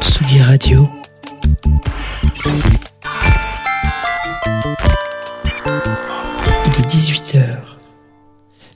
Tsugi Radio.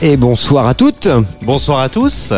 Et bonsoir à toutes. Bonsoir à tous,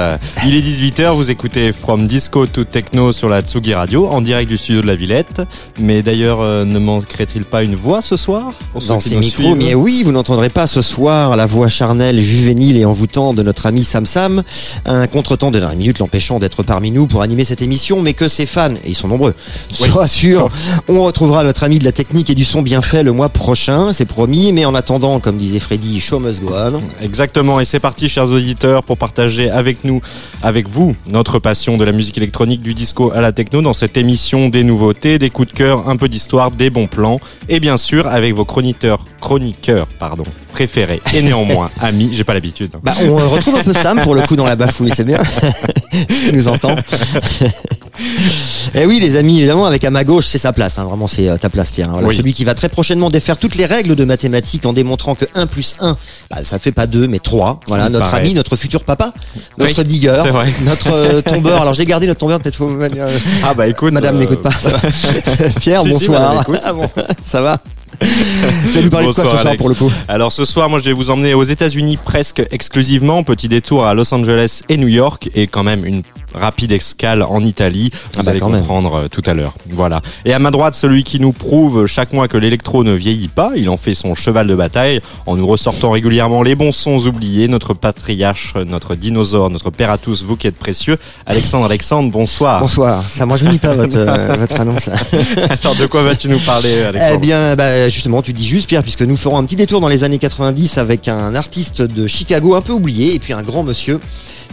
il est 18h, vous écoutez From Disco to Techno sur la Tsugi Radio en direct du studio de la Villette. Mais d'ailleurs, euh, ne manquerait-il pas une voix ce soir Dans ces micros, suivent mais oui, vous n'entendrez pas ce soir la voix charnelle, juvénile et envoûtante de notre ami Sam Sam. Un contretemps de dernière minute l'empêchant d'être parmi nous pour animer cette émission, mais que ses fans, et ils sont nombreux, soient sûrs, on retrouvera notre ami de la technique et du son bien fait le mois prochain, c'est promis. Mais en attendant, comme disait Freddy, show must go on. Exactement, et c'est parti chers auditeurs pour partager avec nous, avec vous, notre passion de la musique électronique, du disco à la techno dans cette émission des nouveautés, des coups de cœur, un peu d'histoire, des bons plans, et bien sûr avec vos chroniqueurs, chroniqueurs, pardon, préférés et néanmoins amis, j'ai pas l'habitude. Bah, on retrouve un peu Sam pour le coup dans la bafouille, c'est bien. S'il nous entend. Et oui, les amis, évidemment, avec à ma gauche, c'est sa place. hein. Vraiment, c'est euh, ta place, Pierre. hein. Voilà, Oui. Celui qui va très prochainement défaire toutes les règles de mathématiques en démontrant que 1 plus 1, bah, ça fait pas 2, mais 3. Voilà, Il notre ami, notre futur papa, notre Oui, digger, notre euh, tombeur. Alors, j'ai gardé notre tombeur, peut-être faut. euh, Ah bah écoute, Madame euh, n'écoute pas. ça va. Pierre, Si, bonsoir. Ah bon, ça va Tu vas nous parler de quoi ce soir Alex. pour le coup Alors ce soir, moi je vais vous emmener aux États-Unis presque exclusivement, petit détour à Los Angeles et New York et quand même une rapide escale en Italie. Vous Ah bah, allez quand même. comprendre euh, tout à l'heure. Voilà. Et à ma droite, celui qui nous prouve chaque mois que l'électro ne vieillit pas, il en fait son cheval de bataille en nous ressortant régulièrement les bons sons oubliés, notre patriarche, notre dinosaure, notre père à tous, vous qui êtes précieux. Alexandre, Alexandre, bonsoir. Bonsoir. Ça, moi, je ne lis pas votre, euh, votre annonce. Alors de quoi vas-tu nous parler, Alexandre Eh bien, bah, justement, tu dis juste, Pierre, puisque nous ferons un petit détour dans les années 90 avec un artiste de Chicago un peu oublié, et puis un grand monsieur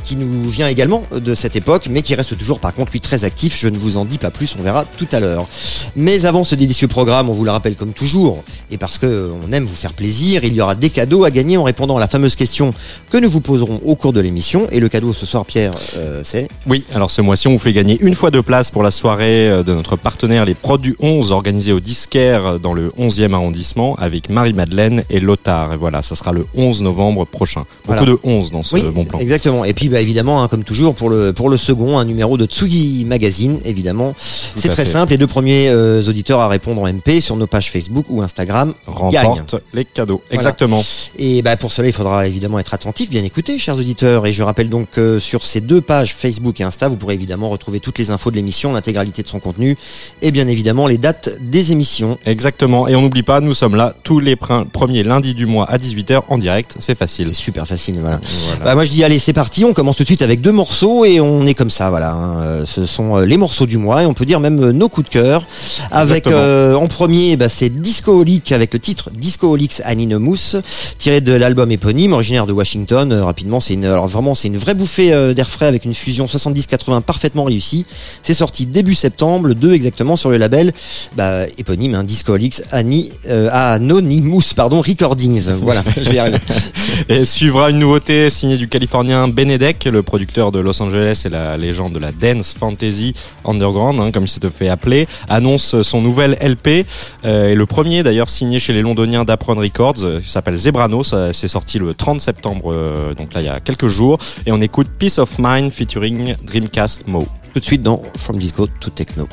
qui nous vient également de cette époque, mais qui reste toujours par contre lui très actif. Je ne vous en dis pas plus, on verra tout à l'heure. Mais avant ce délicieux programme, on vous le rappelle comme toujours, et parce que on aime vous faire plaisir, il y aura des cadeaux à gagner en répondant à la fameuse question que nous vous poserons au cours de l'émission. Et le cadeau ce soir, Pierre, euh, c'est Oui, alors ce mois-ci, on vous fait gagner une fois de place pour la soirée euh, de notre partenaire Les Prods du 11, organisée au Disquaire euh, dans le 11e arrondissement avec Marie-Madeleine et Lothar. Et voilà, ça sera le 11 novembre prochain. Beaucoup Voilà. de 11 dans ce Oui, bon plan. exactement. Et puis bah, évidemment, hein, comme toujours, pour le, pour le second, un numéro de Tsugi Magazine, évidemment. C'est très fait. simple. Les deux premiers euh, auditeurs à répondre en MP sur nos pages Facebook ou Instagram gagnent. Remporte les cadeaux. Exactement. Et bah, pour cela, il faudra évidemment être attentif, bien écouter, chers auditeurs. Et je rappelle donc que sur ces deux pages Facebook et Insta, vous pourrez évidemment retrouver toutes les infos de l'émission, l'intégralité de son contenu et bien évidemment les dates des émissions. Exactement. Et on n'oublie pas, nous sommes là tous les premiers lundis du mois à 18h en direct. C'est facile. C'est super facile, voilà. Voilà. Bah moi je dis allez c'est parti, on commence tout de suite avec deux morceaux et on est comme ça voilà. hein. Euh, Ce sont euh, les morceaux du mois et on peut dire même euh, nos coups de cœur. Avec euh, en premier bah, c'est Discoholic avec le titre Discoholics Animus tiré de l'album éponyme originaire de Washington. Euh, rapidement c'est une alors vraiment c'est une vraie bouffée euh, d'air frais avec une fusion 70-80 parfaitement réussie. C'est sorti début septembre, le 2 exactement sur le label bah, éponyme hein, Discoholics Ani, Anonymous pardon Recordings. Voilà je vais y arriver. Et suivra une nouveauté signée du Californien Benedek, le producteur de Los Angeles et la légende de la dance fantasy underground, hein, comme il s'était fait appeler, annonce son nouvel LP. euh, et le premier d'ailleurs signé chez les londoniens d'Apron Records, euh, qui s'appelle Zebrano, c'est sorti le 30 septembre, euh, donc là il y a quelques jours. Et on écoute Peace of Mind featuring Dreamcast Mo. tout de suite dans From Disco to Techno.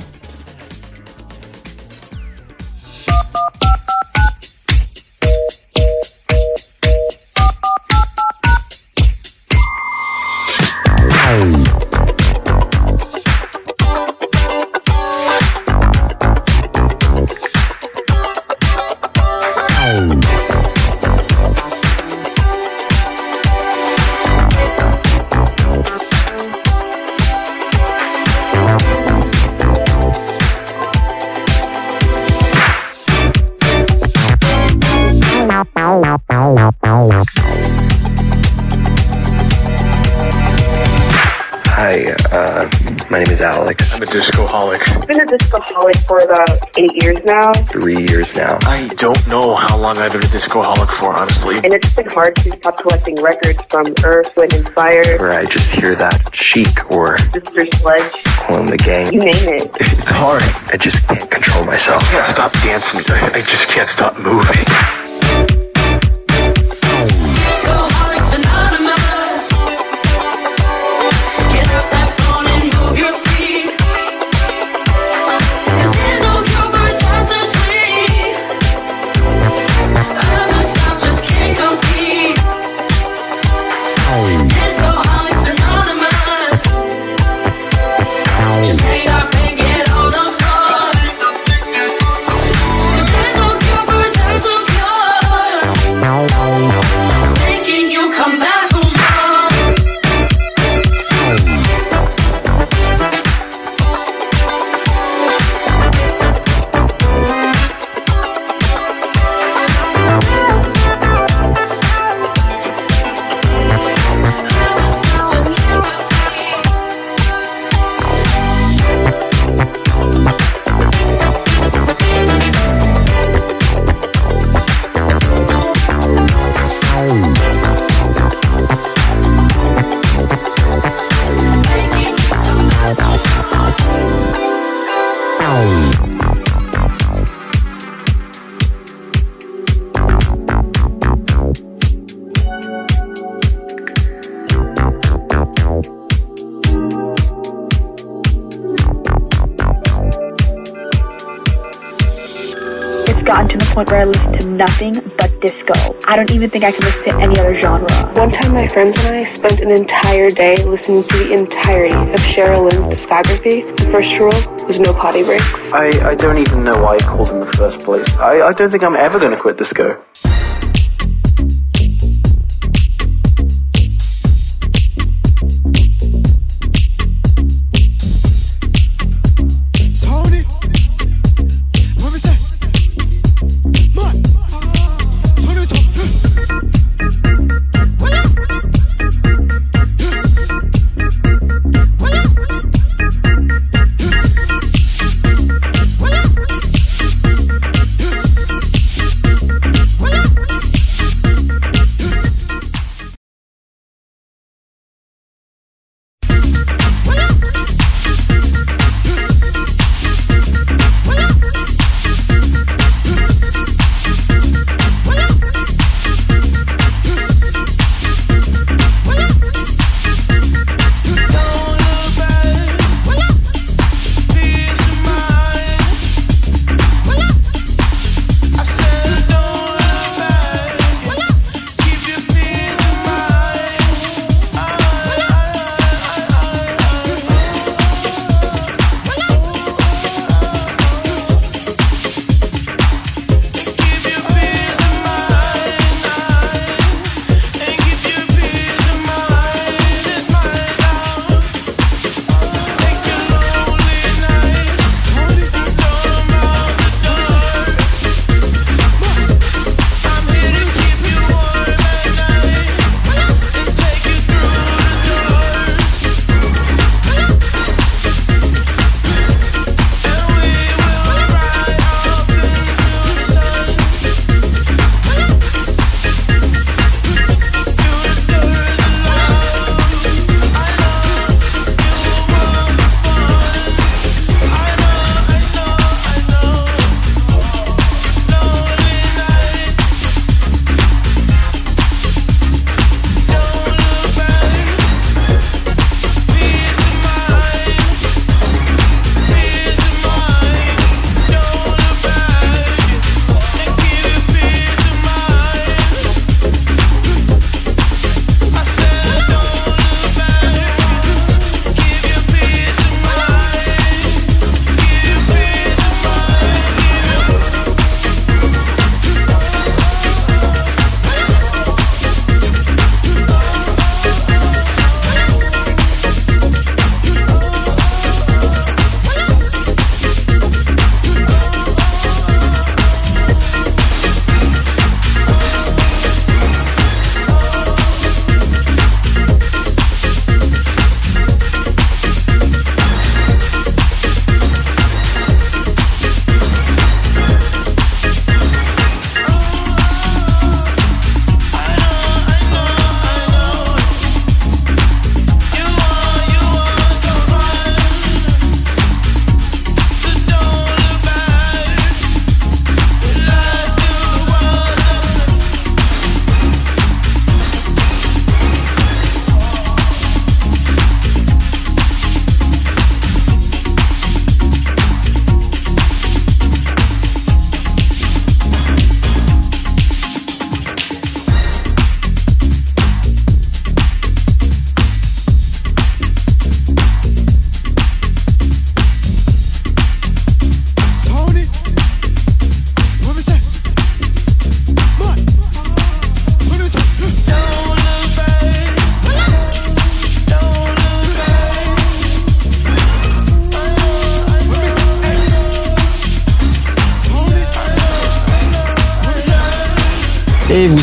Three years now. I don't know how long I've been a discoholic for, honestly. and it's been hard to stop collecting records from Earth, Wind, and Fire, Where I just hear that chic or Sister Sledge, clone the gang. you name it. It's hard. I just can't control myself. I can't stop dancing. I, I just can't stop moving. Point where I listen to nothing but disco. I don't even think I can listen to any other genre. One time, my friends and I spent an entire day listening to the entirety of Cheryl Lynn's discography. The first rule was no potty breaks. I, I don't even know why I called in the first place. I, I don't think I'm ever going to quit disco.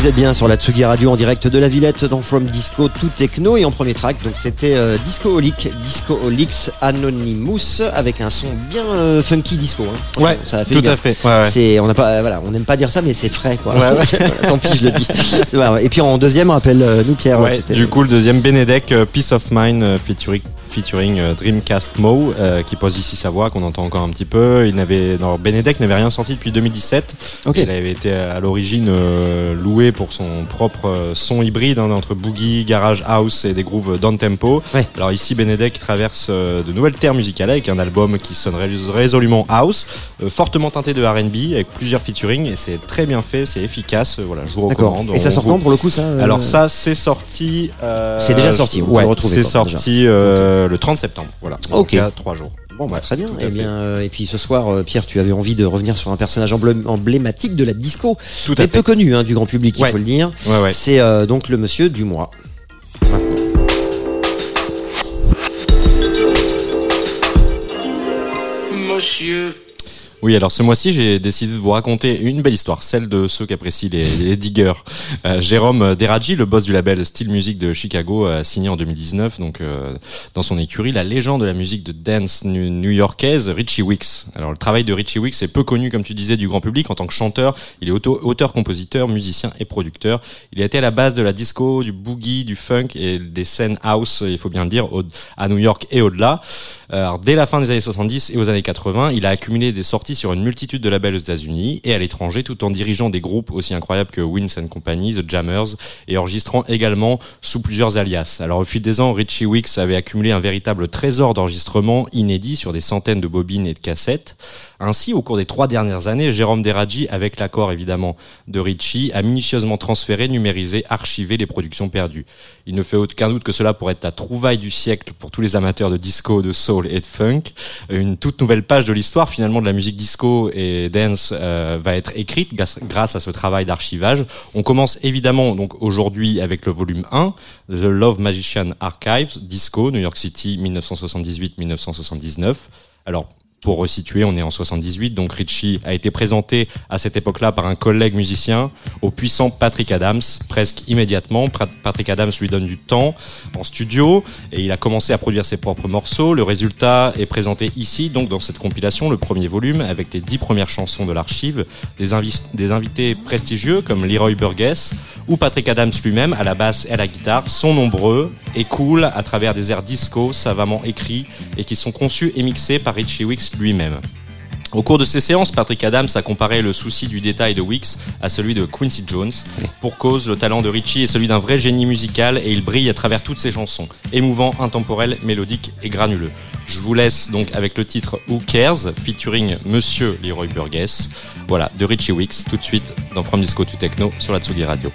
Vous êtes bien sur la Tsugi Radio en direct de la Villette dans From Disco to Techno et en premier track donc c'était euh, Discoholic, Discoholics Anonymous avec un son bien euh, funky disco. hein. Ouais, ça a fait tout bien. à fait. Ouais, ouais. C'est on n'a pas euh, voilà on n'aime pas dire ça mais c'est frais quoi. Ouais, ouais. Tant pis je le dis. Et puis en deuxième rappelle nous Pierre. Du coup, le deuxième, Benedek, Peace of Mind, featuring, featuring euh, Dreamcast Mo, euh, qui pose ici sa voix, qu'on entend encore un petit peu. Il n'avait, Benedek n'avait rien sorti depuis 2017. Ok. Il avait été à l'origine euh, loué pour son propre euh, son hybride hein, entre boogie, garage house et des grooves down tempo. Ouais. Alors ici, Benedek traverse euh, de nouvelles terres musicales avec un album qui sonne rés- résolument house, euh, fortement teinté de R&B avec plusieurs featuring et c'est très bien fait, c'est efficace. Euh, Voilà, je vous recommande. Et ça sort vous- quand pour le coup ça euh, alors ça, c'est sorti. euh, C'est déjà sorti, on peut ouais, le retrouver, C'est sorti euh, le 30 septembre. Voilà. Ok. Il y a trois jours. Bon bah très bien. À Et fait. bien euh, et puis ce soir euh, Pierre tu avais envie de revenir sur un personnage emblé- emblématique de la disco, Tout à mais peu fait. connu hein, du grand public il faut le dire. Ouais, ouais. C'est euh, donc le monsieur du mois. Monsieur. Oui, alors ce mois-ci, j'ai décidé de vous raconter une belle histoire, celle de ceux qui apprécient les, les diggers. Euh, Jérôme Deradji, le boss du label Steel Music de Chicago, a signé en 2019, donc euh, dans son écurie, la légende de la musique de dance new-yorkaise, Richie Wicks. Alors le travail de Richie Wicks est peu connu, comme tu disais, du grand public en tant que chanteur. Il est auto- auteur-compositeur, musicien et producteur. Il a été à la base de la disco, du boogie, du funk et des scènes house, il faut bien le dire, à New York et au-delà. Alors, dès la fin des années 70 et aux années 80, il a accumulé des sorties sur une multitude de labels aux États-Unis et à l'étranger, tout en dirigeant des groupes aussi incroyables que Wins and Company, The Jammers, et enregistrant également sous plusieurs alias. Alors, au fil des ans, Richie Wicks avait accumulé un véritable trésor d'enregistrements inédits sur des centaines de bobines et de cassettes. Ainsi, au cours des trois dernières années, Jérôme Deradji, avec l'accord évidemment de Richie, a minutieusement transféré, numérisé, archivé les productions perdues. Il ne fait aucun doute que cela pourrait être la trouvaille du siècle pour tous les amateurs de disco, de soul et de funk. Une toute nouvelle page de l'histoire finalement de la musique disco et dance euh, va être écrite grâce à ce travail d'archivage. On commence évidemment donc aujourd'hui avec le volume 1, The Love Magician Archives, Disco, New York City 1978-1979. Alors pour resituer, on est en 78, donc Richie a été présenté à cette époque-là par un collègue musicien au puissant Patrick Adams, presque immédiatement. Patrick Adams lui donne du temps en studio et il a commencé à produire ses propres morceaux. Le résultat est présenté ici, donc dans cette compilation, le premier volume, avec les dix premières chansons de l'archive, des, des invités prestigieux comme Leroy Burgess ou Patrick Adams lui-même à la basse et à la guitare sont nombreux et cool à travers des airs disco savamment écrits et qui sont conçus et mixés par Richie Wicks lui-même. Au cours de ces séances, Patrick Adams a comparé le souci du détail de Wicks à celui de Quincy Jones. Pour cause, le talent de Richie est celui d'un vrai génie musical et il brille à travers toutes ses chansons, émouvant, intemporel, mélodique et granuleux. Je vous laisse donc avec le titre Who Cares, featuring Monsieur Leroy Burgess. Voilà, de Richie Wicks, tout de suite dans From Disco to Techno sur la Tsugi Radio.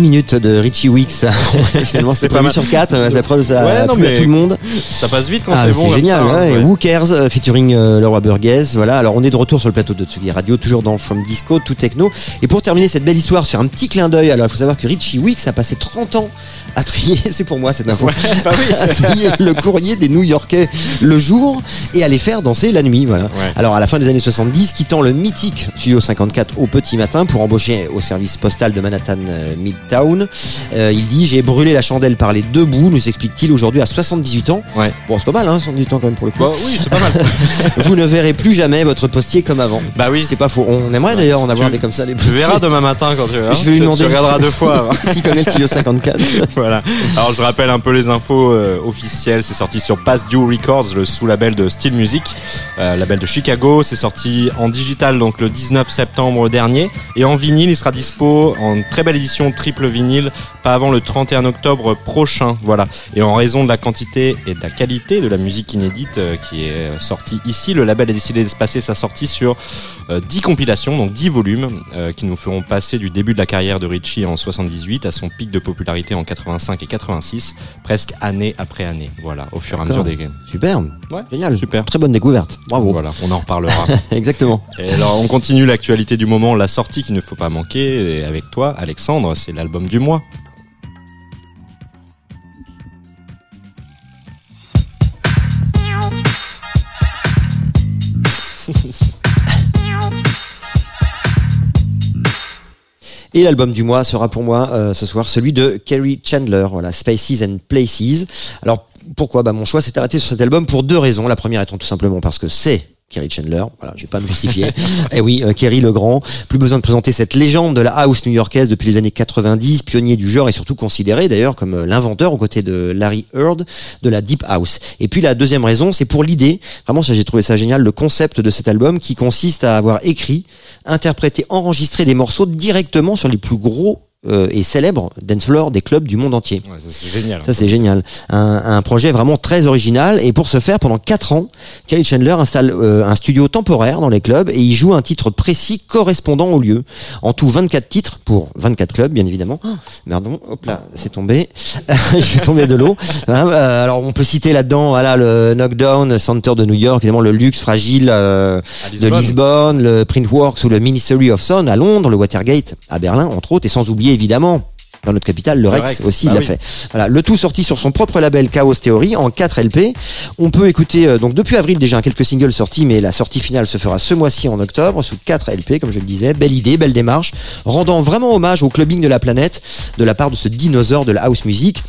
6 minutes de Richie Wicks. Finalement, c'était pas prévu sur 4. La preuve, ça Ouais, a non, plu à tout le monde. Ça passe vite quand Ah, c'est c'est bon. comme génial. ça, hein, ouais. Et ouais. Who Cares euh, featuring euh, Laura Burgess. Voilà. Alors, on est de retour sur le plateau de Tsugi Radio, toujours dans From Disco, tout techno. Et pour terminer cette belle histoire sur un petit clin d'œil, alors il faut savoir que Richie Wicks a passé 30 ans à trier, c'est pour moi cette info, bah oui, à trier le courrier des New-Yorkais le jour et à les faire danser la nuit. Voilà. Alors à la fin des années 70, quittant le mythique Studio 54 au petit matin pour embaucher au service postal de Manhattan euh, Midtown, euh, il dit j'ai brûlé la chandelle par les deux bouts, nous explique-t-il aujourd'hui à 78 ans. Ouais. Bon c'est pas mal, hein, 78 ans quand même pour le coup. Bah oui, c'est pas mal. Vous ne verrez plus jamais votre postier comme avant. bah oui. C'est pas faux. On aimerait d'ailleurs en avoir Tu- des comme ça. Les Tu postiers. verras demain matin quand tu verras. Je vais lui Tu- demander. Tu regarderas deux fois. S'il connaît le Studio 54. voilà. Alors je rappelle un peu les infos euh, officielles. C'est sorti sur Past Due Records, le sous-label de Steel Music, euh, label de Chicago. C'est sorti en digital donc le 19 septembre dernier et en vinyle. Il sera dispo en très belle édition triple vinyle, pas avant le 31 octobre prochain. Voilà. Et en raison de la quantité et de la qualité de la musique inédite euh, qui est euh, sortie ici, le label a décidé d'espacer sa sortie sur euh, 10 compilations, donc 10 volumes, euh, qui nous feront passer du début de la carrière de Richie en 78 à son pic de popularité en 85 et 86, presque année après année. Voilà, au fur et à mesure des Super. Ouais, Génial. super. Très bonne découverte. Bravo. Voilà, on en reparlera. Exactement. et alors, on continue l'actualité du moment, la sortie qu'il ne faut pas manquer. Et avec toi, Alexandre, c'est l'album du mois. Et l'album du mois sera pour moi euh, ce soir celui de Kerry Chandler, voilà, Spaces and Places. Alors pourquoi? Bah, Mon choix s'est arrêté sur cet album pour deux raisons. La première étant tout simplement parce que c'est Kerry Chandler, voilà, je vais pas me justifier. Et oui, euh, Kerry le Grand, plus besoin de présenter cette légende de la house new-yorkaise depuis les années 90, pionnier du genre et surtout considéré d'ailleurs comme euh, l'inventeur aux côtés de Larry Heard de la deep house. Et puis la deuxième raison, c'est pour l'idée, vraiment ça j'ai trouvé ça génial, le concept de cet album qui consiste à avoir écrit, interprété, enregistré des morceaux directement sur les plus gros euh, et célèbres dance floors des clubs du monde entier. Ouais, ça, c'est génial. Ça c'est génial. Un, un projet vraiment très original et pour ce faire, pendant quatre ans, Kerry Chandler installe euh, un studio temporaire dans les clubs et il joue un titre précis correspondant au lieu. En tout 24 titres pour 24 clubs bien évidemment. Oh, Pardon, hop là, c'est tombé. Je suis tombé de l'eau. Hein, euh, alors on peut citer là-dedans voilà le Knockdown Center de New York, évidemment le Luxe Fragile euh, de Lisbonne. Lisbonne, le Printworks ou le Ministry of Sound à Londres, le Watergate à Berlin entre autres et sans oublier évidemment dans notre capitale, le Rex, Rex, aussi, il l'a oui. fait. Voilà, le tout sorti sur son propre label Chaos Theory en 4 LP. On peut écouter euh, donc depuis avril déjà quelques singles sortis, mais la sortie finale se fera ce mois-ci en octobre sous 4 LP, comme je le disais. Belle idée, belle démarche, rendant vraiment hommage au clubbing de la planète de la part de ce dinosaure de la house music.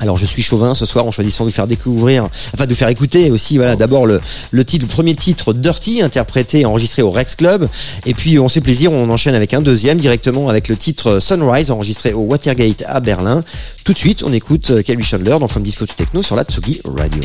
Alors je suis chauvin ce soir en choisissant de faire découvrir, enfin de vous faire écouter aussi, voilà, d'abord le, le titre, le premier titre Dirty, interprété et enregistré au Rex Club, et puis on fait plaisir, on enchaîne avec un deuxième directement avec le titre Sunrise, enregistré au Watergate à Berlin. Tout de suite, on écoute euh, Kelly Chandler dans From Disco to Techno sur la Tsugi Radio.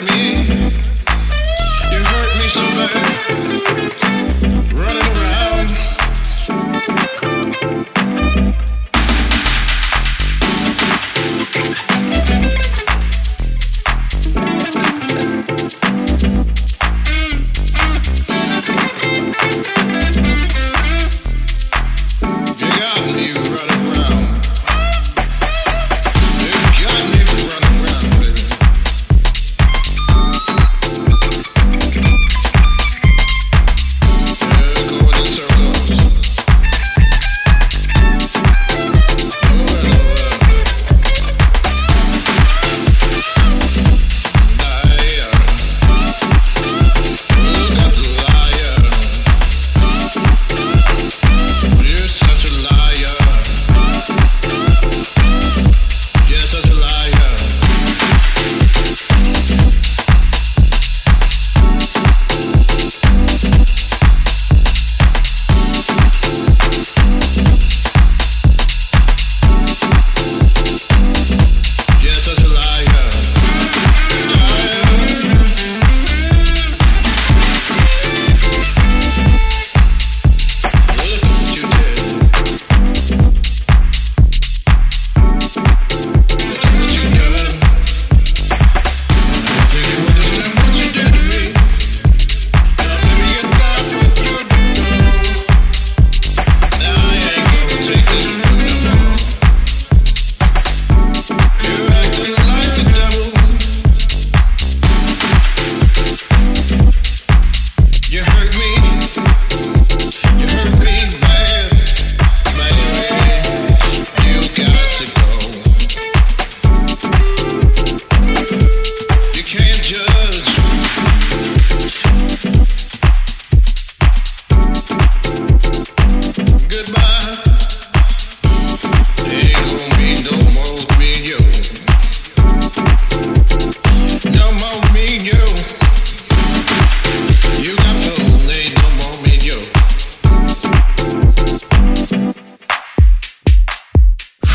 me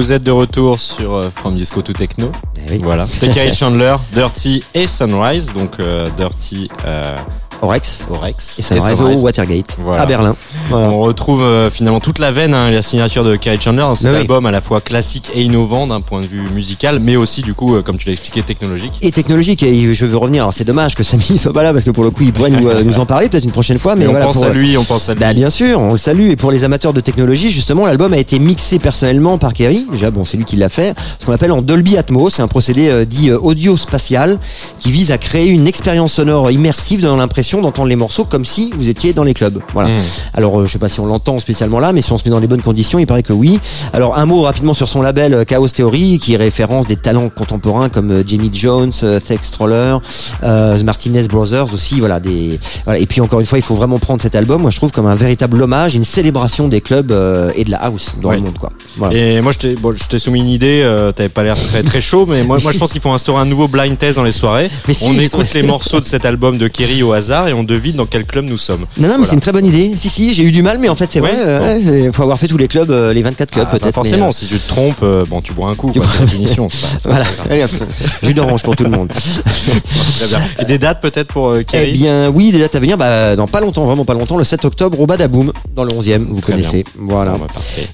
Vous êtes de retour sur euh, From Disco to Techno. oui. Voilà, c'était Chandler, Dirty et Sunrise, donc euh, Dirty euh, Orex. Orex Et Sunrise au Watergate, Voilà. à Berlin. Voilà. On retrouve euh, finalement toute la veine, hein, la signature de Kerry Chandler dans cet Mais oui. album à la fois classique et innovant d'un point de vue musical, mais aussi du coup, euh, comme tu l'as expliqué, technologique. Et technologique, et je veux revenir, alors c'est dommage que Samy soit pas là, parce que pour le coup, il pourrait nous, euh, nous en parler peut-être une prochaine fois. Mais Mais on voilà, pense pour, à lui, on pense à lui. Bah bien sûr, on le salue. Et pour les amateurs de technologie, justement, l'album a été mixé personnellement par Kerry. Déjà, bon, c'est lui qui l'a fait. Ce qu'on appelle en Dolby Atmos, c'est un procédé dit euh, audio-spatial qui vise à créer une expérience sonore immersive donnant l'impression d'entendre les morceaux comme si vous étiez dans les clubs. Voilà. Mm. Alors, euh, je sais pas si on l'entend spécialement là, mais si on se met dans les bonnes conditions, il paraît que oui. Alors, un mot rapidement sur son label euh, Chaos Theory, qui référence des talents contemporains comme euh, Jamie Jones, Thex Troller, euh, Martinez Brothers aussi. Voilà, des. Voilà. Et puis encore une fois, il faut vraiment prendre cet album, moi je trouve, comme un véritable hommage, une célébration des clubs euh, et de la house dans le monde, quoi. Voilà. Et moi, je t'ai bon, soumis une idée, euh, t'avais pas l'air très très chaud, mais moi, moi je pense qu'il faut instaurer un nouveau blind test dans les soirées. Mais si. on écoute les morceaux de cet album de Kerry au hasard et on devine dans quel club nous sommes. Non, non, mais Voilà. c'est une très bonne idée. Si, si, j'ai eu du mal, mais en fait, c'est Ouais, vrai. euh, ouais, faut avoir fait tous les clubs, euh, les 24 clubs Ah, pas peut-être. forcément, mais, euh, si tu te trompes, bon, tu bois un coup, quoi, c'est la finition. Voilà, allez jus d'orange pour tout le monde. Très bien. Et des dates peut-être pour euh, Eh bien, oui, des dates à venir, bah, dans pas longtemps, vraiment pas longtemps, le 7 octobre au Badaboom, dans le 11e, vous Très connaissez. Voilà. Bon, bah.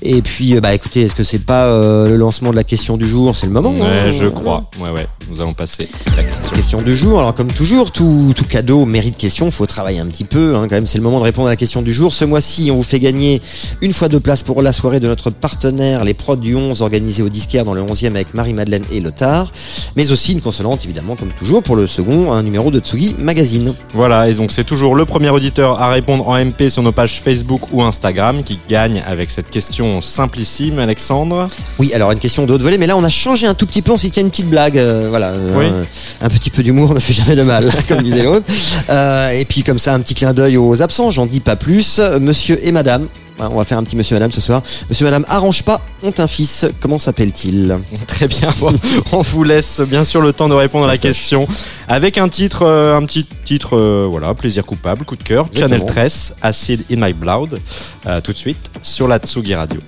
Et puis, bah, écoutez, est-ce que c'est pas euh, le lancement de la question du jour? C'est le moment Ouais, hein je crois. Ouais, ouais. Nous allons passer à la question. Question du jour. Alors comme toujours, tout, tout cadeau mérite question. Faut travailler un petit peu. Hein, quand même, c'est le moment de répondre à la question du jour. Ce mois-ci, on vous fait gagner une fois deux places pour la soirée de notre partenaire, les prods du 11, organisée au disquaire dans le 11e avec Marie-Madeleine et Lothar. Mais aussi une consolante, évidemment, comme toujours, pour le second, un numéro de Tsugi Magazine. Voilà, et donc c'est toujours le premier auditeur à répondre en MP sur nos pages Facebook ou Instagram qui gagne avec cette question simplissime, Alexandre. Oui, alors une question de haute volée, mais là on a changé un tout petit peu, on s'y tient une petite blague, euh, voilà, euh, un petit peu d'humour ne fait jamais de mal, comme disait l'autre. Euh, et puis comme ça, un petit clin d'œil aux absents, j'en dis pas plus. Monsieur et Madame, on va faire un petit Monsieur et Madame ce soir. Monsieur et Madame arrange pas, ont un fils. Comment s'appelle-t-il? Très bien, bon, on vous laisse bien sûr le temps de répondre à la question avec un titre, euh, un petit titre, euh, voilà, plaisir coupable, coup de cœur, Channel Exactement. 13, Acid in My Blood, euh, tout de suite sur la Tsugi Radio.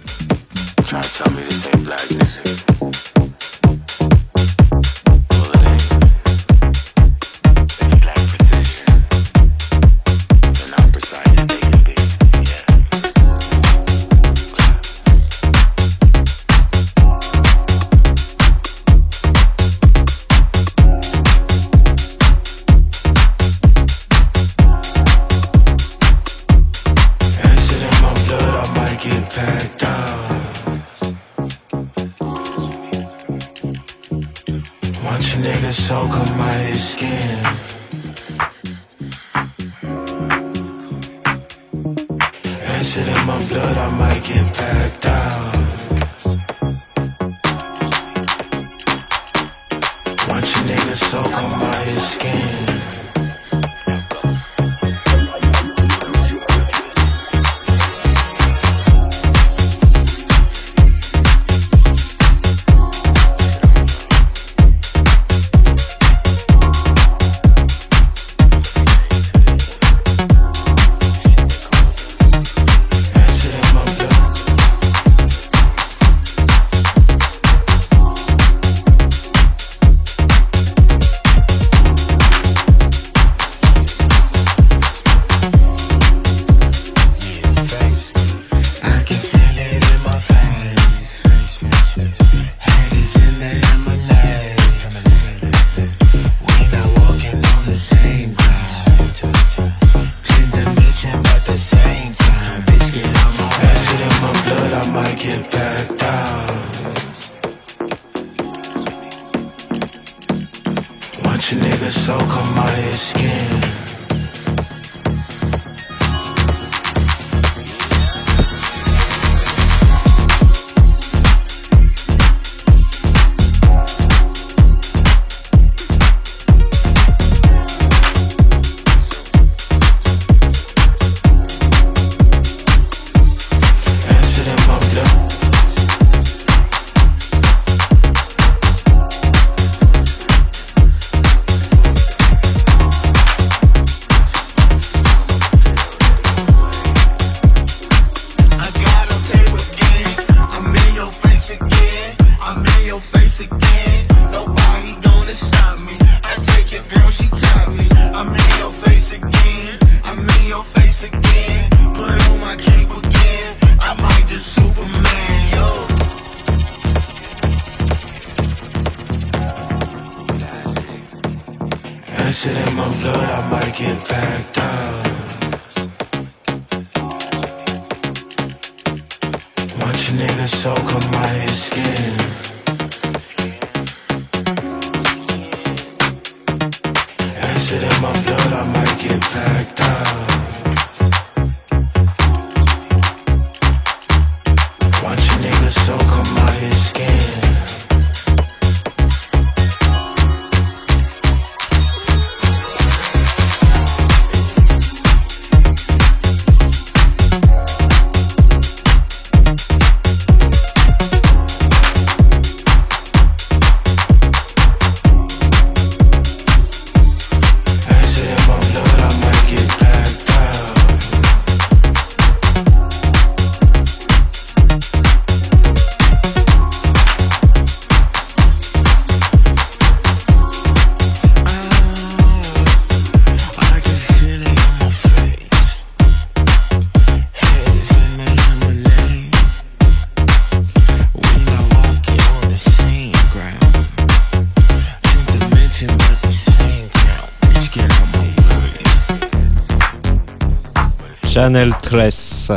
Channel 13.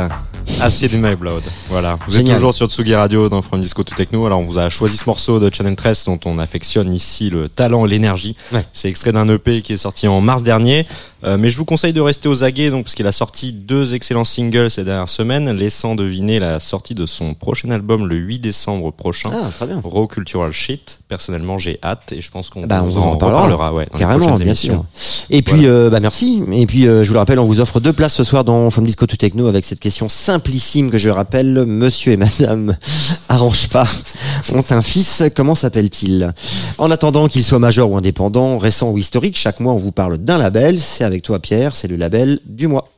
Acid in My Blood. Voilà. Vous êtes toujours sur Tsugi Radio dans From Disco to Techno. Alors, on vous a choisi ce morceau de Channel 13 dont on affectionne ici le talent et l'énergie. Ouais. C'est extrait d'un EP qui est sorti en mars dernier. Euh, mais je vous conseille de rester aux aguets, donc, parce qu'il a sorti deux excellents singles ces dernières semaines, laissant deviner la sortie de son prochain album le 8 décembre prochain. Ah, très bien. Raw Cultural Shit. Personnellement, j'ai hâte et je pense qu'on Bah, on vous en en reparlera. reparlera ouais, dans Carrément, bien émissions. sûr. Et puis, euh, bah merci. Et puis, euh, je vous le rappelle, on vous offre deux places ce soir dans From Disco to Techno avec cette question simplissime que je rappelle. Monsieur et Madame arrange pas ont un fils. Comment s'appelle-t-il? En attendant qu'il soit majeur ou indépendant, récent ou historique, chaque mois on vous parle d'un label. C'est avec toi, Pierre. C'est le label du mois.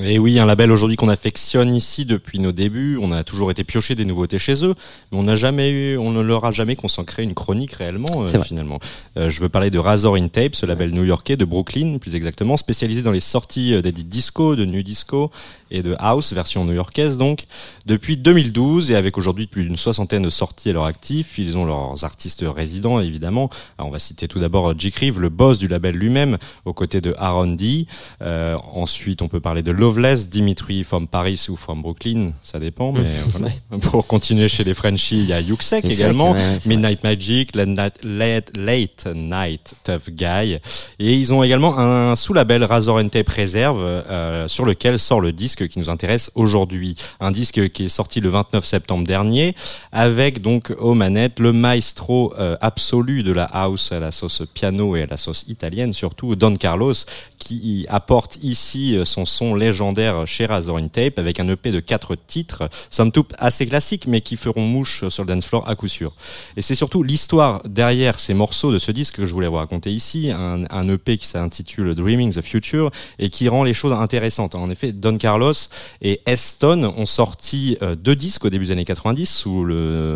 Et oui, un label aujourd'hui qu'on affectionne ici depuis nos débuts. On a toujours été pioché des nouveautés chez eux, mais on n'a jamais eu, on ne leur a jamais consacré une chronique réellement euh, finalement. Euh, je veux parler de Razor in Tape, ce label new-yorkais de Brooklyn, plus exactement, spécialisé dans les sorties euh, d'edit disco, de nu disco et de house, version new-yorkaise donc, depuis 2012 et avec aujourd'hui plus d'une soixantaine de sorties à leur actif. Ils ont leurs artistes résidents évidemment. Alors, on va citer tout d'abord J. Crive, le boss du label lui-même, aux côtés de Aaron D. Euh, ensuite, on peut parler de Loveless, Dimitri from Paris ou from Brooklyn, ça dépend. Mais voilà. Pour continuer chez les Frenchies, il y a Yuxek également, ouais, Midnight Magic, Late Night, Late, Late Night Tough Guy. Et ils ont également un sous-label Razor and Tape Reserve euh, sur lequel sort le disque qui nous intéresse aujourd'hui. Un disque qui est sorti le 29 septembre dernier avec donc aux manettes le maestro euh, absolu de la house à la sauce piano et à la sauce italienne surtout, Don Carlos, qui apporte ici euh, son son légendaire chez Razor in Tape avec un EP de quatre titres, somme toute assez classiques mais qui feront mouche sur le dance floor à coup sûr. Et c'est surtout l'histoire derrière ces morceaux de ce disque que je voulais vous raconter ici, un, EP qui s'intitule Dreaming the Future et qui rend les choses intéressantes. En effet, Don Carlos et Eston ont sorti euh, deux disques au début des années 90 sous,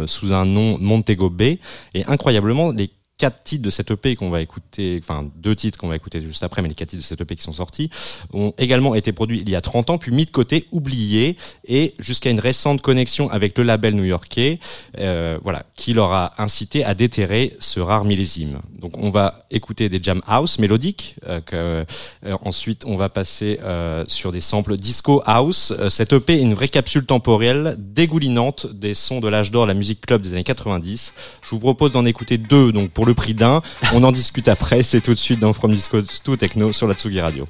sous un nom Montego Bay et incroyablement les quatre titres de cette EP qu'on va écouter, enfin deux titres qu'on va écouter juste après, mais les quatre titres de cette EP qui sont sortis, ont également été produits il y a 30 ans, puis mis de côté, oubliés, et jusqu'à une récente connexion avec le label new-yorkais, euh, voilà, qui leur a incité à déterrer ce rare millésime. Donc on va écouter des jam house mélodiques, euh, euh, ensuite on va passer sur des samples disco house. Cette EP est une vraie capsule temporelle, dégoulinante des sons de l'âge d'or, la musique club des années 90. Je vous propose d'en écouter deux, donc pour le prix d'un. On en discute après, c'est tout de suite dans From Disco to Techno sur la Tsugi Radio.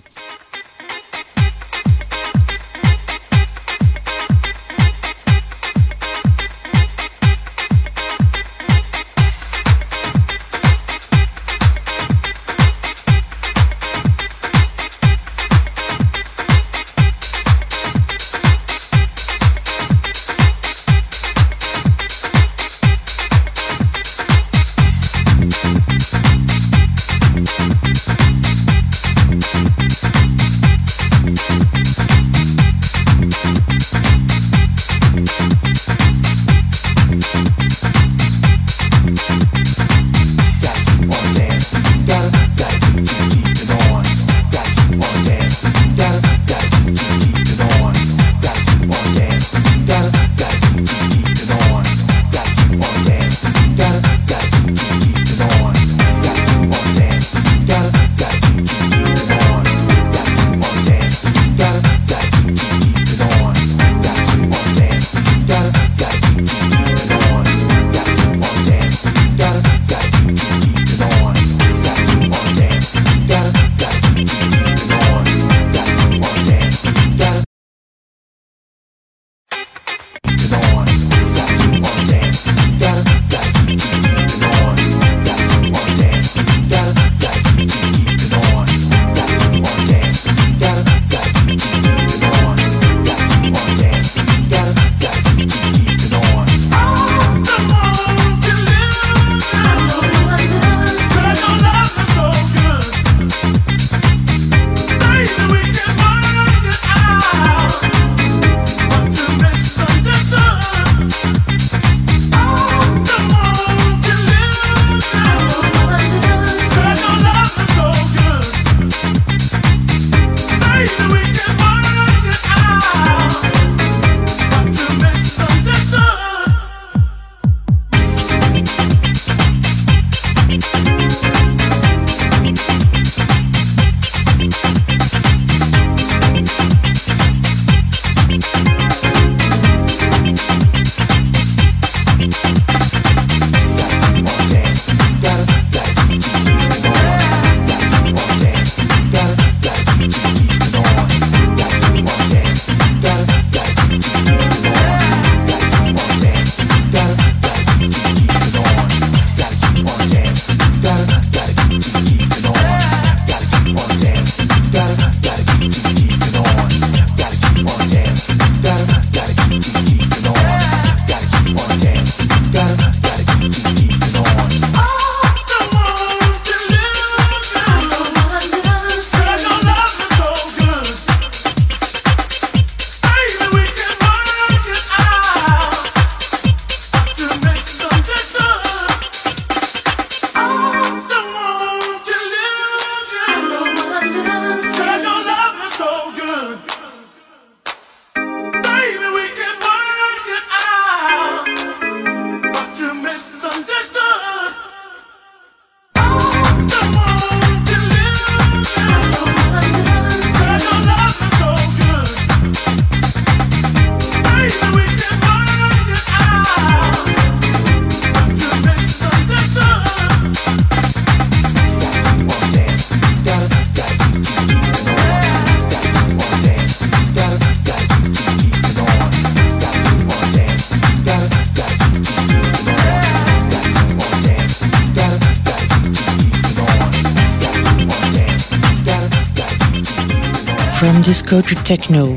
Disco to techno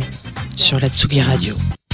sur la Tsugi Radio.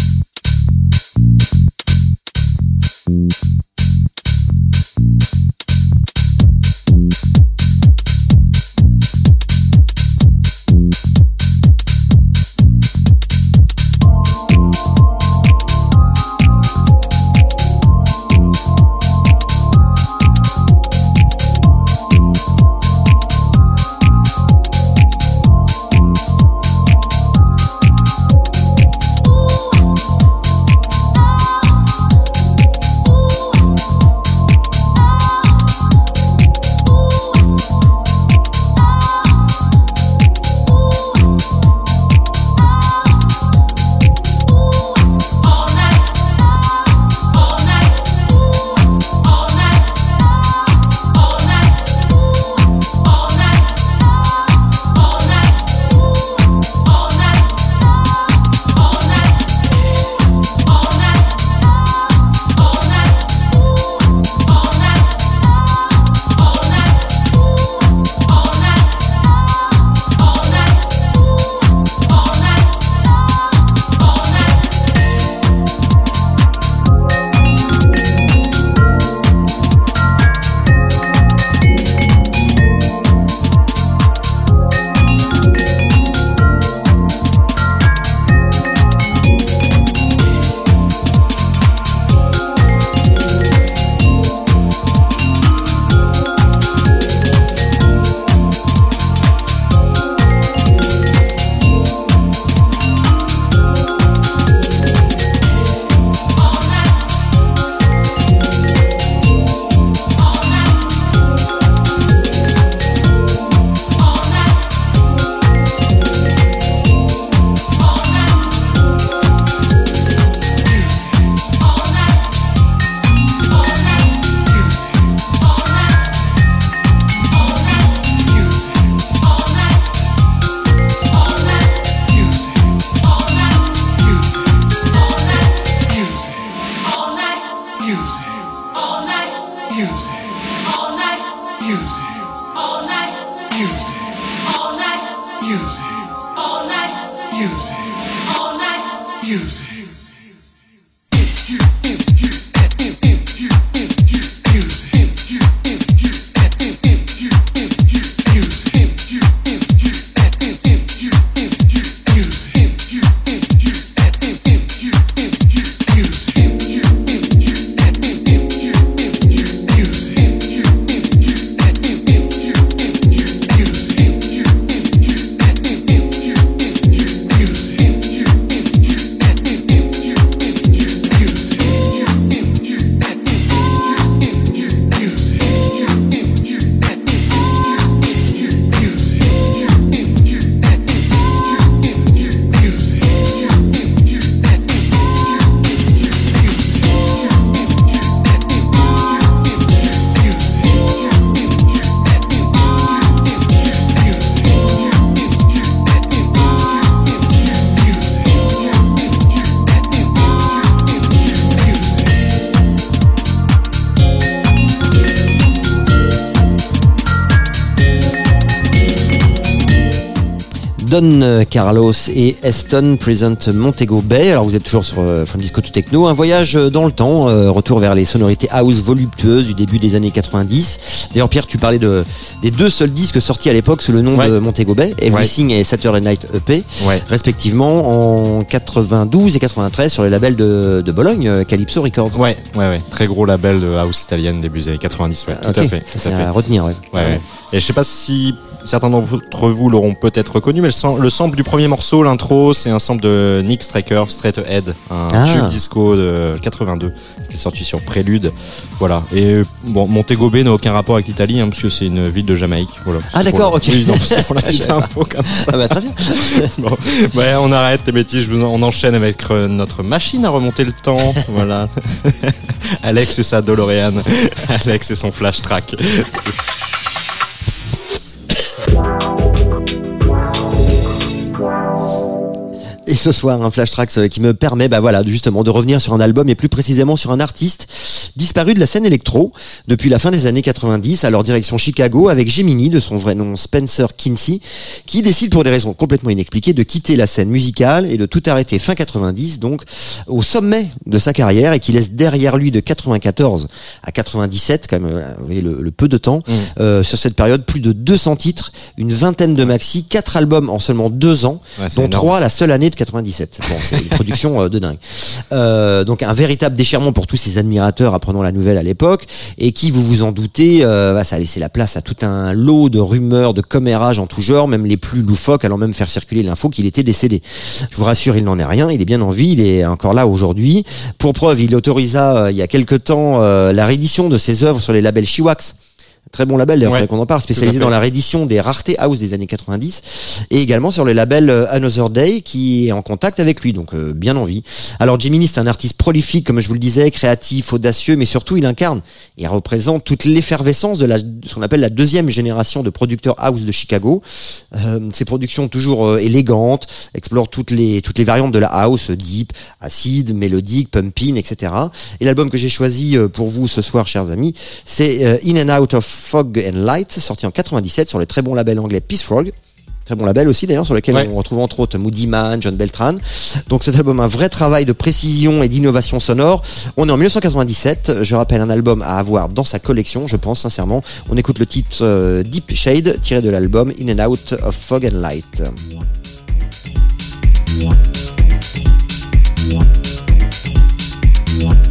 Carlos et Eston Present Montego Bay. Alors vous êtes toujours sur euh, From Disco to Techno, un voyage euh, dans le temps, euh, retour vers les sonorités house voluptueuses du début des années 90. D'ailleurs Pierre, tu parlais de des deux seuls disques sortis à l'époque sous le nom Ouais. de Montego Bay, Everything et Saturday Night EP, Ouais. respectivement en 92 et 93 sur les labels de, de Bologne, euh, Calypso Records. Ouais, ouais, ouais. Très gros label de house italienne début des années 90, ouais. Tout Ok, à fait. ça tout c'est à retenir. Ouais. Et je sais pas si certains d'entre vous l'auront peut-être reconnu, mais le, sam- le sample du premier morceau, l'intro, c'est un sample de Nick Striker, Straight Ahead, un Ah. tube disco de 82 qui est sorti sur Prélude. Voilà. Et bon, Montego Bay n'a aucun rapport avec l'Italie, hein, parce que c'est une ville de Jamaïque. Voilà. Ah, d'accord, ok. Oui, c'est pour la petite info comme ça. Ah bah très bien. Bon, ouais, on arrête les bêtises, je vous en- on enchaîne avec euh, notre machine à remonter le temps. voilà. Alex et sa DeLorean. Alex et son flash track. Et ce soir, un flash tracks euh, qui me permet, bah voilà, justement, de revenir sur un album et plus précisément sur un artiste disparu de la scène électro depuis la fin des années 90 à leur direction Chicago avec Gemini, de son vrai nom Spencer Kinsey, qui décide pour des raisons complètement inexpliquées de quitter la scène musicale et de tout arrêter fin 90, donc au sommet de sa carrière et qui laisse derrière lui de 94 à 97, quand même, euh, vous voyez le, le peu de temps, Mm. euh, sur cette période, plus de 200 titres, une vingtaine de maxi, quatre albums en seulement deux ans, Ouais, dont trois la seule année de 97. Bon, c'est une production euh, de dingue. Euh, donc un véritable déchirement pour tous ces admirateurs apprenant la nouvelle à l'époque et qui, vous vous en doutez, euh, bah, ça a laissé la place à tout un lot de rumeurs, de commérages en tout genre, même les plus loufoques, allant même faire circuler l'info qu'il était décédé. Je vous rassure, il n'en est rien, il est bien en vie, il est encore là aujourd'hui. Pour preuve, il autorisa euh, il y a quelque temps euh, la réédition de ses œuvres sur les labels Chiwax. Très bon label, d'ailleurs, Ouais, qu'on en parle, spécialisé dans la réédition des raretés house des années 90 et également sur le label euh, Another Day qui est en contact avec lui, donc euh, bien en vie. Alors Gemini, c'est un artiste prolifique, comme je vous le disais, créatif, audacieux, mais surtout il incarne et représente toute l'effervescence de, la, ce qu'on appelle la deuxième génération de producteurs house de Chicago. Euh, ses productions toujours euh, élégantes, explorent toutes les, toutes les variantes de la house, deep, acide, mélodique, pumping, etc. Et l'album que j'ai choisi euh, pour vous ce soir, chers amis, c'est In and Out of Fog and Light, sorti en 97 sur le très bon label anglais Peace Frog. Très bon label aussi d'ailleurs sur lequel Ouais. on retrouve entre autres Moody Man, John Beltran. Donc cet album un vrai travail de précision et d'innovation sonore. On est en 1997, je rappelle un album à avoir dans sa collection, je pense sincèrement. On écoute le titre euh, Deep Shade tiré de l'album In and Out of Fog and Light. Thank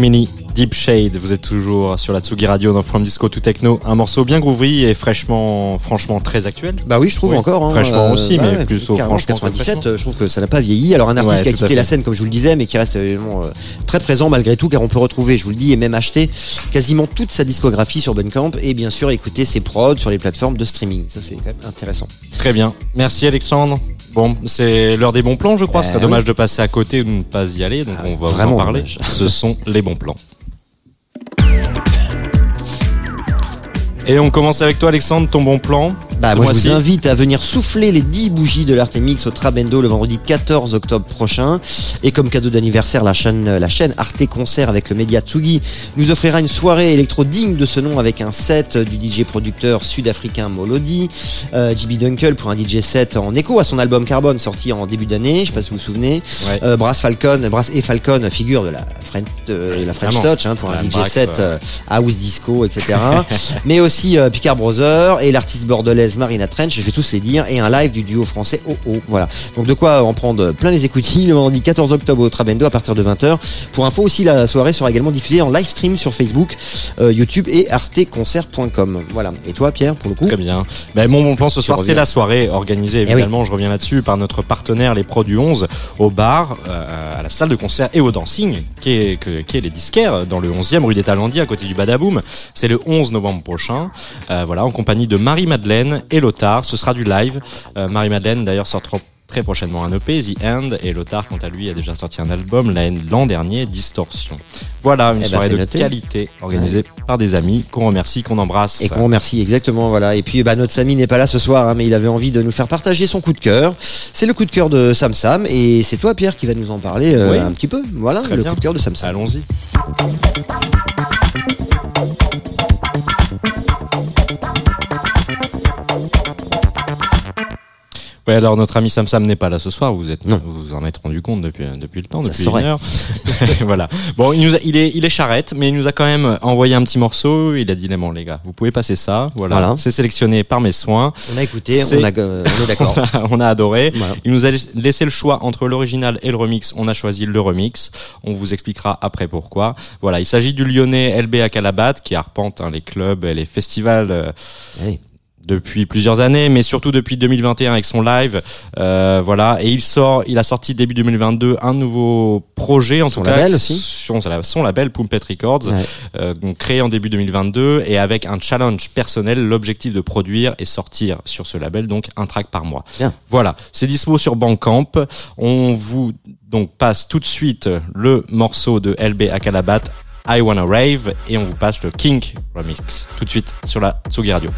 Gemini Deep Shade. Vous êtes toujours sur la Tsugi Radio dans From Disco to Techno. Un morceau bien groovy et fraîchement, franchement très actuel. Bah oui, je trouve Oui, encore. hein, fraîchement aussi, mais ouais, plus au franchement que 97, fraîchement. euh, je trouve que ça n'a pas vieilli. Alors un artiste Ouais, qui a quitté la scène, comme je vous le disais, mais qui reste évidemment euh, très présent malgré tout, car on peut retrouver, je vous le dis, et même acheter quasiment toute sa discographie sur Bandcamp et bien sûr écouter ses prods sur les plateformes de streaming. Ça c'est quand même intéressant. Très bien. Merci Alexandre. Bon, c'est l'heure des bons plans, je crois. Ce Eh serait oui. dommage de passer à côté ou de ne pas y aller, donc Ah, on va vous vraiment en parler. dommage. Ce sont les bons plans. Et on commence avec toi, Alexandre, ton bon plan. Bah, moi, je vous invite à venir souffler les 10 bougies de l'Artemix au Trabendo le vendredi 14 octobre prochain. Et comme cadeau d'anniversaire, la chaîne, la chaîne Arte Concert avec le média Tsugi nous offrira une soirée électro digne de ce nom avec un set du DJ producteur sud-africain Molody, euh, JB Dunkel pour un DJ set en écho à son album Carbone sorti en début d'année, je sais pas si vous vous souvenez. Ouais. Euh, Brass Falcon, Brass et Falcon, figure de la French, de la French. Touch hein, pour un DJ Brax, set ouais. euh, house disco, etc. Mais aussi euh, Picard Brothers et l'artiste bordelaise Marina Trench, je vais tous les dire, et un live du duo français OO. Voilà. Donc de quoi en prendre plein les écoutilles le vendredi 14 octobre au Trabendo à partir de 20h. Pour info aussi, la soirée sera également diffusée en live stream sur Facebook, euh, YouTube et arteconcert.com. Voilà. Et toi, Pierre, pour le coup? Très bien. Ben, mon bon plan ce soir, c'est la soirée organisée, Eh oui. évidemment, je reviens là-dessus, par notre partenaire, les Pros du 11, au bar, euh, à la salle de concert et au dancing, qui est, que- qui est les disquaires, dans le 11e rue des Talendiers, à côté du Badaboom. C'est le 11 novembre prochain. Euh, voilà, en compagnie de Marie-Madeleine et Lothar. Ce sera du live. Euh, Marie-Madeleine, d'ailleurs, sortira très prochainement un EP, The End, et Lothar, quant à lui, a déjà sorti un album l'an dernier, Distorsion. Voilà, une Eh ben, soirée de noté. qualité organisée par des amis qu'on remercie, qu'on embrasse. Et qu'on remercie exactement voilà et puis bah notre Samy n'est pas là ce soir hein, mais il avait envie de nous faire partager son coup de cœur c'est le coup de cœur de Sam Sam et c'est toi Pierre qui va nous en parler euh, Oui. un petit peu voilà Très le bien. coup de cœur de Sam Sam Allons-y. Ouais, alors notre ami Sam Sam n'est pas là ce soir. Vous êtes, Non. vous vous en êtes rendu compte depuis depuis le temps, Ça depuis une heure. voilà. Bon, il nous a- il est il est charrette, mais il nous a quand même envoyé un petit morceau. Il a dit bon les gars, vous pouvez passer ça. Voilà. Voilà. C'est sélectionné par mes soins. on a écouté on, a, euh, on est d'accord On a, on a adoré. Voilà. Il nous a laissé le choix entre l'original et le remix. On a choisi le remix. On vous expliquera après pourquoi. Voilà, il s'agit du lyonnais LB à Calabat qui arpente hein, les clubs et les festivals euh, Oui. Depuis plusieurs années, mais surtout depuis 2021 avec son live. Euh, voilà, et il sort, il a sorti début 2022 un nouveau projet en Son tout cas, label aussi. son, son label Pumpet Records, Ouais. euh, donc créé en début 2022 et avec un challenge personnel, l'objectif de produire et sortir sur ce label donc un track par mois. Bien. Voilà, c'est dispo sur Bandcamp. On vous donc passe tout de suite le morceau de LB à Calabat. I Wanna Rave et on vous passe le Kink Remix tout de suite sur la Tsugi Radio.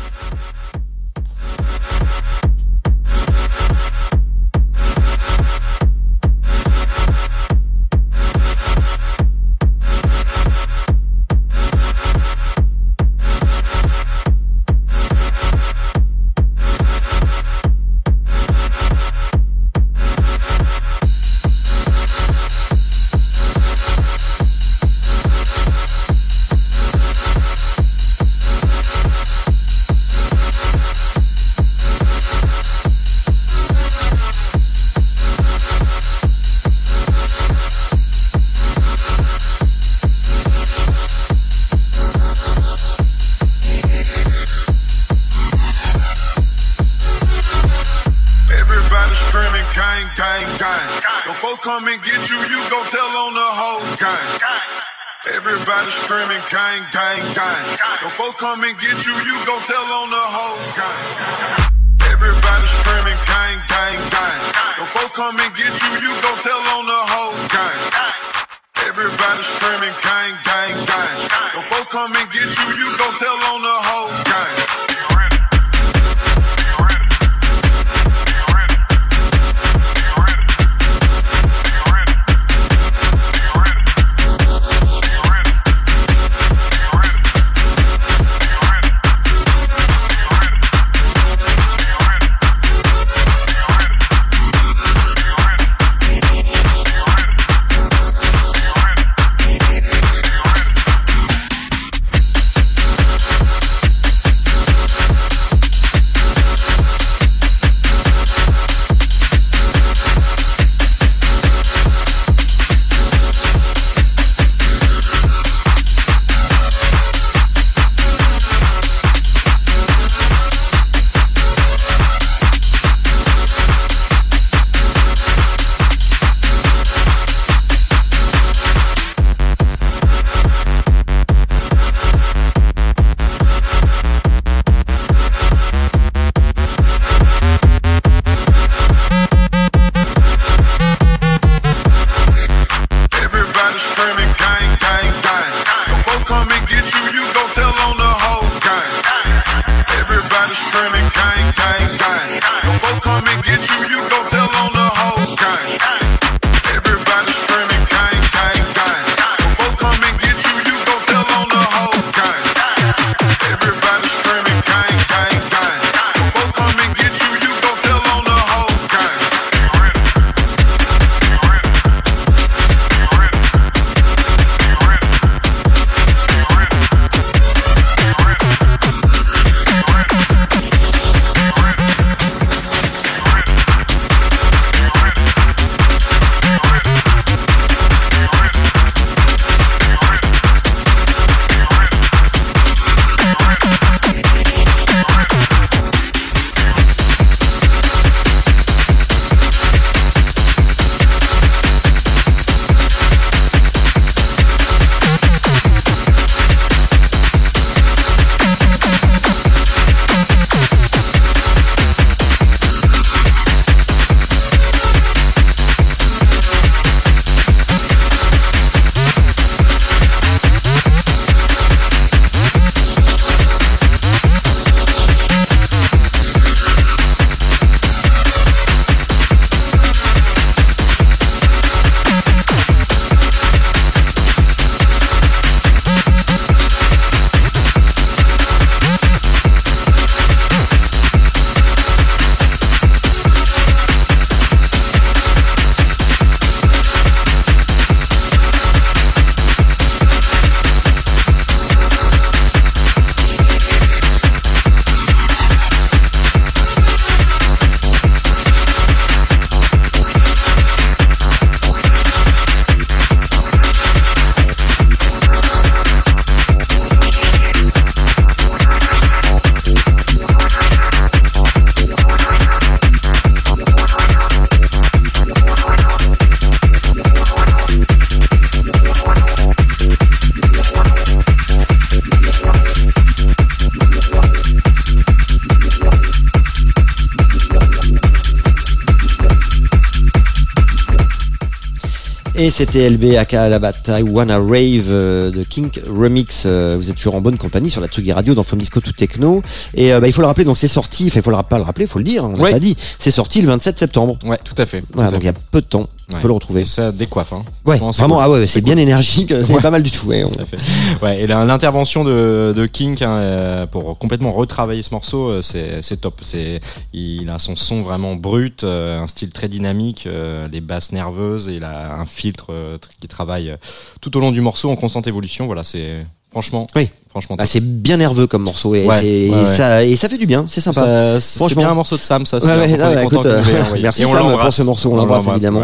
C'était LB aka la bataille Wanna Rave euh, de Kink Remix. Euh, vous êtes toujours en bonne compagnie sur la Tsugi Radio dans From Disco to Techno. Et euh, bah, il faut le rappeler, donc c'est sorti, enfin, il faut le, pas le rappeler, il faut le dire, on l'a Ouais. pas dit. C'est sorti le 27 septembre. Ouais, tout à fait. Voilà, Tout donc il y a peu de temps. On Ouais. peut le retrouver. Et ça décoiffe. Hein. Ouais, vraiment, cool. ah ouais, c'est bien énergique, c'est Ouais. pas mal du tout. Ouais, on-. Ouais, et l'intervention de, de Kink hein, euh, pour complètement retravailler ce morceau, euh, c'est top. C'est il a son son vraiment brut, euh, un style très dynamique, les basses nerveuses, et il a un filtre tr- qui travaille tout au long du morceau en constante évolution. Voilà, c'est franchement, Oui. franchement. Bah, c'est bien nerveux comme morceau et, Ouais, c'est- ouais, et ouais. ça et ça fait du bien, c'est sympa. C'est Franchement. bien un morceau de Sam, ça. Ouais, on non, bah, écoute, euh, merci on Sam pour ce morceau, on l'embrasse évidemment.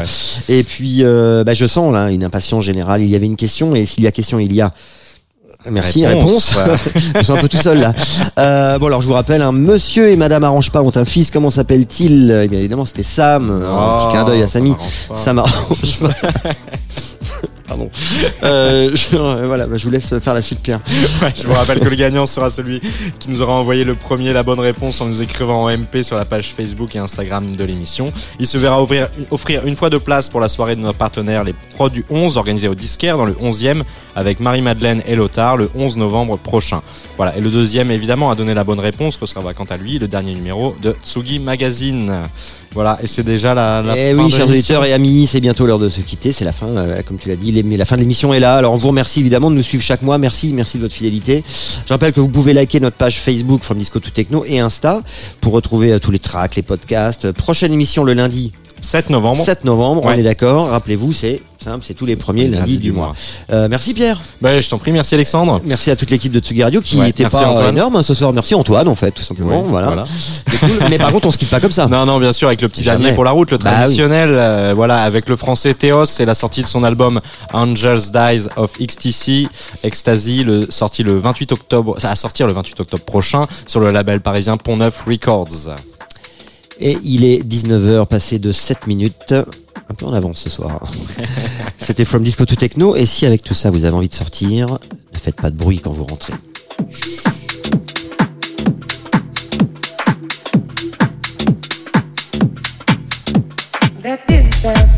Et puis, euh, bah, je sens là une impatience générale. Il y avait une question et s'il y a question, il y a. Merci, réponse. Réponse, je suis un peu tout seul là. Euh, bon alors je vous rappelle, un monsieur et madame Arrange pas ont un fils. Comment s'appelle-t-il? Eh bien évidemment c'était Sam. un Oh, petit clin d'œil à Samy. Ça m'arrange pas. Pardon. Euh, je, euh, voilà, bah, je vous laisse faire la suite Pierre. Ouais, je vous rappelle que le gagnant sera celui qui nous aura envoyé le premier la bonne réponse en nous écrivant en MP sur la page Facebook et Instagram de l'émission. Il se verra offrir, offrir une fois de place pour la soirée de notre partenaire Les Pros du 11 organisée au Disquaire dans le 11e avec Marie-Madeleine et Lothar le 11 novembre prochain. Voilà. Et le deuxième évidemment a donné la bonne réponse recevra quant à lui le dernier numéro de Tsugi Magazine. Voilà. Et c'est déjà la, la Eh fin oui, de chers auditeurs et amis, c'est bientôt l'heure de se quitter. C'est la fin, euh, comme tu l'as dit, les- la fin de l'émission est là. Alors on vous remercie évidemment de nous suivre chaque mois. Merci, merci de votre fidélité. Je rappelle que vous pouvez liker notre page Facebook From Disco to Techno et Insta pour retrouver euh, tous les tracks, les podcasts. Prochaine émission le lundi 7 novembre. 7 novembre. On est d'accord. Rappelez-vous, c'est simple, c'est tous les premiers Lundi lundis du du mois. mois. Euh, merci Pierre. Bah, je t'en prie, merci Alexandre. Merci à toute l'équipe de Tsugi Radio qui n'était pas Antoine. énorme hein, ce soir. Merci Antoine en fait, tout simplement. Voilà. voilà. C'est cool. Mais par contre, on se quitte pas comme ça. Non, non, bien sûr, avec le petit Jamais. dernier pour la route, le Bah oui. traditionnel, euh, voilà, avec le français Théos, c'est la sortie de son album Angels Dies of XTC, Ecstasy, le, sorti le 28 octobre, à sortir le 28 octobre prochain sur le label parisien Pont Neuf Records. Et il est 19h passé de 7 minutes. Un peu en avance ce soir. C'était From Disco to Techno. Et si avec tout ça vous avez envie de sortir, ne faites pas de bruit quand vous rentrez. That didn't